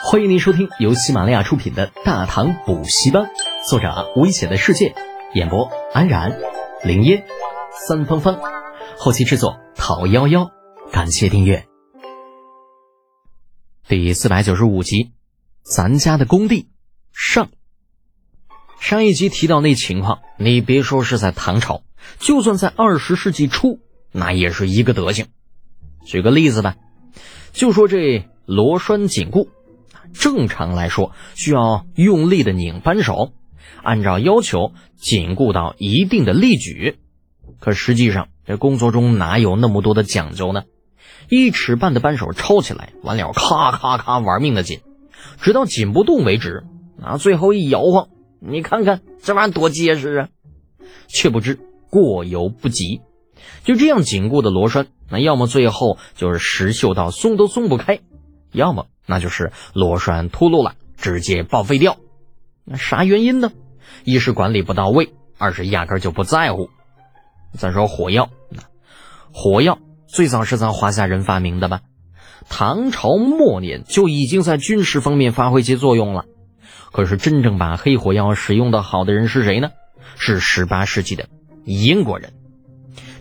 欢迎您收听由喜马拉雅出品的《大唐补习班》，作者危险的世界，演播安然、林烟、三芳芳，后期制作陶幺幺。感谢订阅。第四百九十五集，咱家的工地上。上一集提到那情况，你别说是在唐朝，就算在二十世纪初，那也是一个德行。举个例子吧，就说这螺栓紧固。正常来说，需要用力的拧扳手，按照要求紧固到一定的力矩。可实际上，这工作中哪有那么多的讲究呢？一尺半的扳手抄起来，完了咔咔咔玩命的紧，直到紧不动为止。啊，最后一摇晃，你看看这玩意多结实啊！却不知过犹不及，就这样紧固的螺栓，那要么最后就是石锈到松都松不开，要么。那就是螺栓秃噜了，直接报废掉。那啥原因呢？一是管理不到位，二是压根就不在乎。再说火药，火药最早是咱华夏人发明的吧？唐朝末年就已经在军事方面发挥其作用了。可是真正把黑火药使用的好的人是谁呢？是十八世纪的英国人。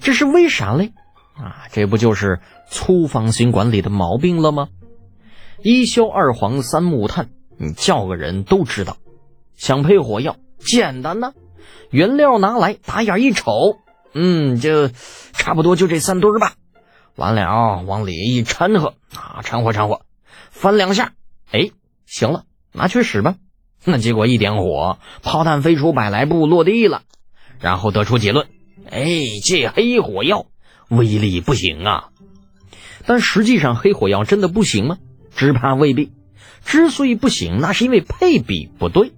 这是为啥嘞？啊，这不就是粗放型管理的毛病了吗？一硝二黄三木炭，你叫个人都知道。想配火药，简单呐，原料拿来，打眼一瞅，嗯，就差不多就这三堆儿吧。完了，往里一掺和啊，掺和掺和，翻两下，哎，行了，拿去使吧。那结果一点火，炮弹飞出百来步落地了，然后得出结论：哎，这黑火药威力不行啊。但实际上，黑火药真的不行吗？只怕未必，之所以不行，那是因为配比不对。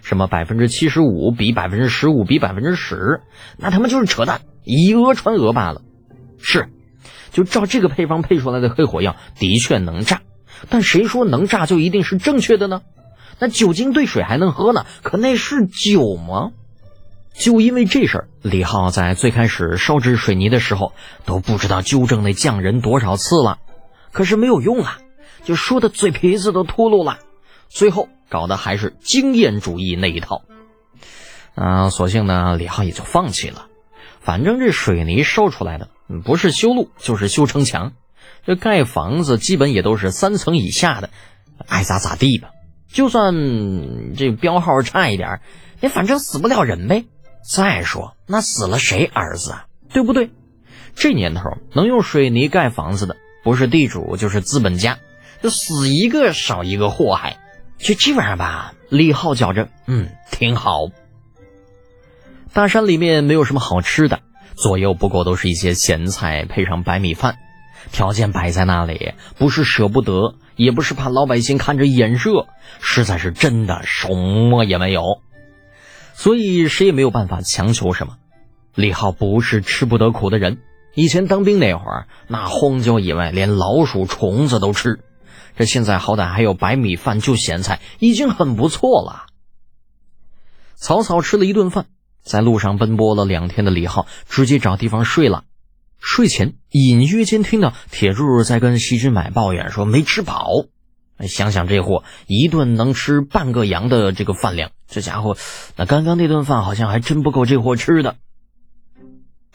什么百分之七十五比百分之十五比百分之十，那他妈就是扯淡，以讹传讹罢了。是，就照这个配方配出来的黑火药的确能炸，但谁说能炸就一定是正确的呢？那酒精兑水还能喝呢，可那是酒吗？就因为这事儿，李浩在最开始烧制水泥的时候都不知道纠正那匠人多少次了，可是没有用啊。就说的嘴皮子都秃噜了，最后搞的还是经验主义那一套，啊，索性呢，李浩也就放弃了。反正这水泥烧出来的，不是修路就是修城墙，这盖房子基本也都是三层以下的，爱咋咋地吧。就算这标号差一点，也反正死不了人呗。再说那死了谁儿子啊？对不对？这年头能用水泥盖房子的，不是地主就是资本家。就死一个少一个祸害，就这玩意吧。李浩觉着，嗯，挺好。大山里面没有什么好吃的，左右不过都是一些咸菜配上白米饭，条件摆在那里，不是舍不得，也不是怕老百姓看着眼热，实在是真的什么也没有，所以谁也没有办法强求什么。李浩不是吃不得苦的人，以前当兵那会儿，那荒郊野外连老鼠虫子都吃。这现在好歹还有白米饭，就咸菜已经很不错了。草草吃了一顿饭，在路上奔波了两天的李浩直接找地方睡了。睡前隐约间听到铁柱在跟细菌买抱怨说没吃饱。想想这货一顿能吃半个羊的这个饭量，这家伙那刚刚那顿饭好像还真不够这货吃的。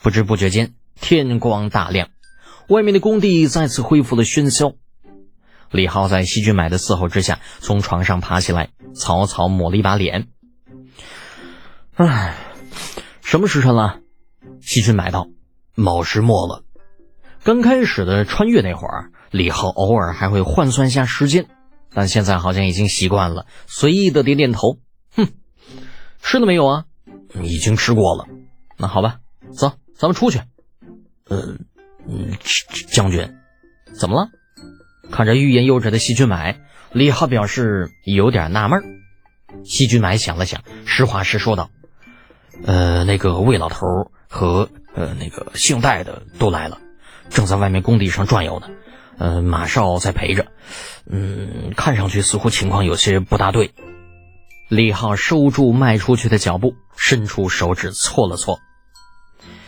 不知不觉间天光大亮，外面的工地再次恢复了喧嚣。李浩在细菌买的伺候之下，从床上爬起来，草草抹了一把脸。唉，什么时辰了？细菌买道：“卯时末了。”刚开始的穿越那会儿，李浩偶尔还会换算下时间，但现在好像已经习惯了，随意的点点头。哼，吃了没有啊？已经吃过了。那好吧，走，咱们出去。呃嗯，将军，怎么了？看着欲言又止的细菌买，李浩表示有点纳闷。细菌买想了想，实话实说道：“呃，那个魏老头和呃那个姓戴的都来了，正在外面工地上转悠呢。呃，马少在陪着。嗯，看上去似乎情况有些不大对。”李浩收住迈出去的脚步，伸出手指搓了搓。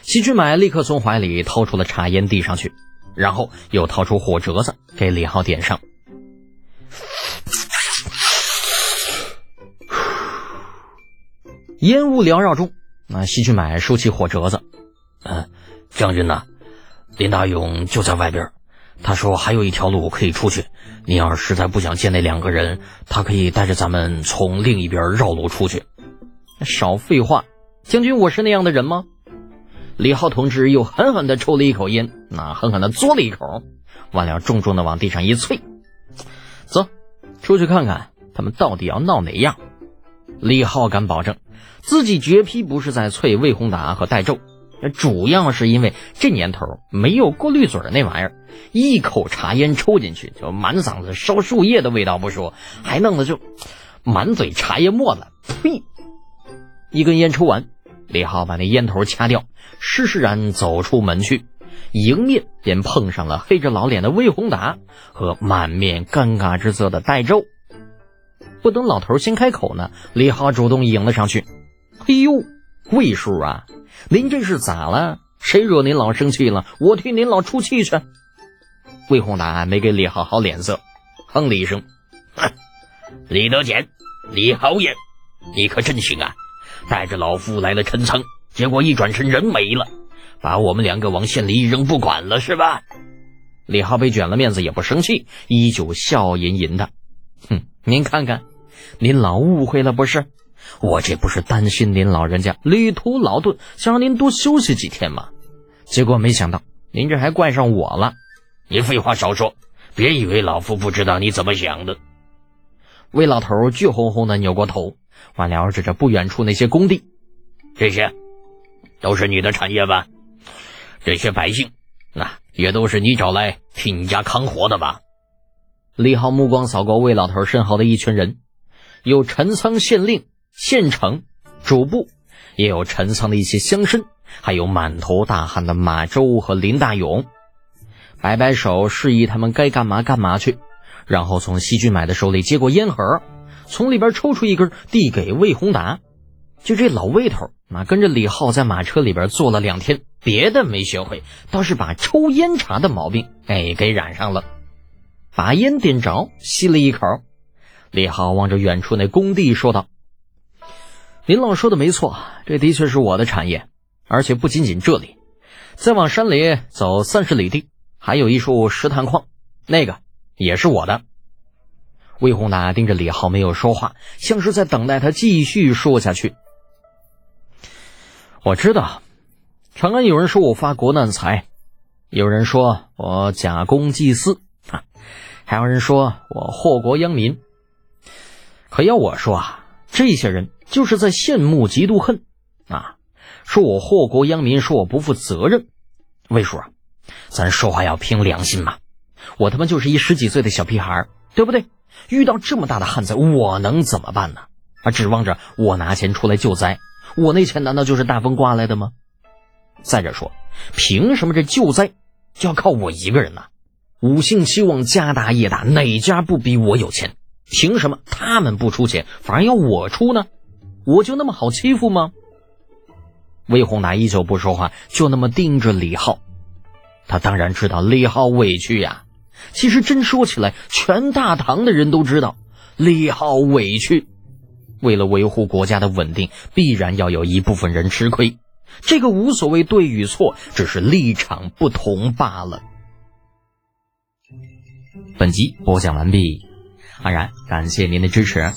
细菌买立刻从怀里掏出了茶烟，递上去。然后又掏出火折子给李浩点上。烟雾缭绕中那西去买收起火折子。嗯将军呐林大勇就在外边他说还有一条路可以出去你要是实在不想见那两个人他可以带着咱们从另一边绕路出去。少废话将军我是那样的人吗？李浩同志又狠狠地抽了一口烟，那狠狠地嘬了一口，完了重重地往地上一啐，走，出去看看他们到底要闹哪样。李浩敢保证，自己绝批不是在啐魏宏达和戴胄，主要是因为这年头没有过滤嘴那玩意儿，一口茶烟抽进去就满嗓子烧树叶的味道不说，还弄得就满嘴茶叶沫子。呸！一根烟抽完，李浩把那烟头掐掉，施施然走出门去，迎面便碰上了黑着老脸的魏宏达和满面尴尬之色的戴胄。不等老头先开口呢，李浩主动迎了上去：“哎呦，魏叔啊！”您这是咋了？谁惹您老生气了？我替您老出气去。魏宏达没给李浩好脸色，哼了一声：“哼，李德俭，李豪言，你可真行啊！带着老夫来了陈仓，结果一转身人没了，把我们两个往县里一扔不管了是吧？”李浩被卷了面子也不生气，依旧笑吟吟的：“哼，您看看，您老误会了不是？”我这不是担心您老人家旅途劳顿，想让您多休息几天吗？结果没想到您这还怪上我了。你废话少说，别以为老夫不知道你怎么想的。魏老头倔哄哄的扭过头，完了指着不远处那些工地，这些都是你的产业吧？这些百姓，那也都是你找来替你家扛活的吧？李浩目光扫过魏老头身后的一群人，有陈仓县令。县城主簿，也有陈仓的一些乡绅，还有满头大汗的马周和林大勇，摆摆手示意他们该干嘛干嘛去，然后从西俊买的手里接过烟盒，从里边抽出一根递给魏宏达。就这老魏头，那跟着李浩在马车里边坐了两天，别的没学会，倒是把抽烟茶的毛病哎给染上了。把烟点着，吸了一口，李浩望着远处那工地说道。林老说的没错，这的确是我的产业，而且不仅仅这里，再往山里走三十里地，还有一处石炭矿，那个也是我的。魏宏达盯着李浩没有说话，像是在等待他继续说下去。我知道，长安有人说我发国难财，有人说我假公济私，啊，还有人说我祸国殃民。可要我说啊，这些人。就是在羡慕、嫉妒、恨，啊！说我祸国殃民，说我不负责任。魏叔啊，咱说话要凭良心嘛！我他妈就是一十几岁的小屁孩，对不对？遇到这么大的旱灾，我能怎么办呢？啊，指望着我拿钱出来救灾，我那钱难道就是大风刮来的吗？再者说，凭什么这救灾就要靠我一个人呢？五姓七望家大业大，哪家不比我有钱？凭什么他们不出钱，反而要我出呢？我就那么好欺负吗？魏宏达依旧不说话，就那么盯着李浩。他当然知道李浩委屈呀。其实真说起来，全大唐的人都知道李浩委屈。为了维护国家的稳定，必然要有一部分人吃亏。这个无所谓对与错，只是立场不同罢了。本集播讲完毕，安然感谢您的支持。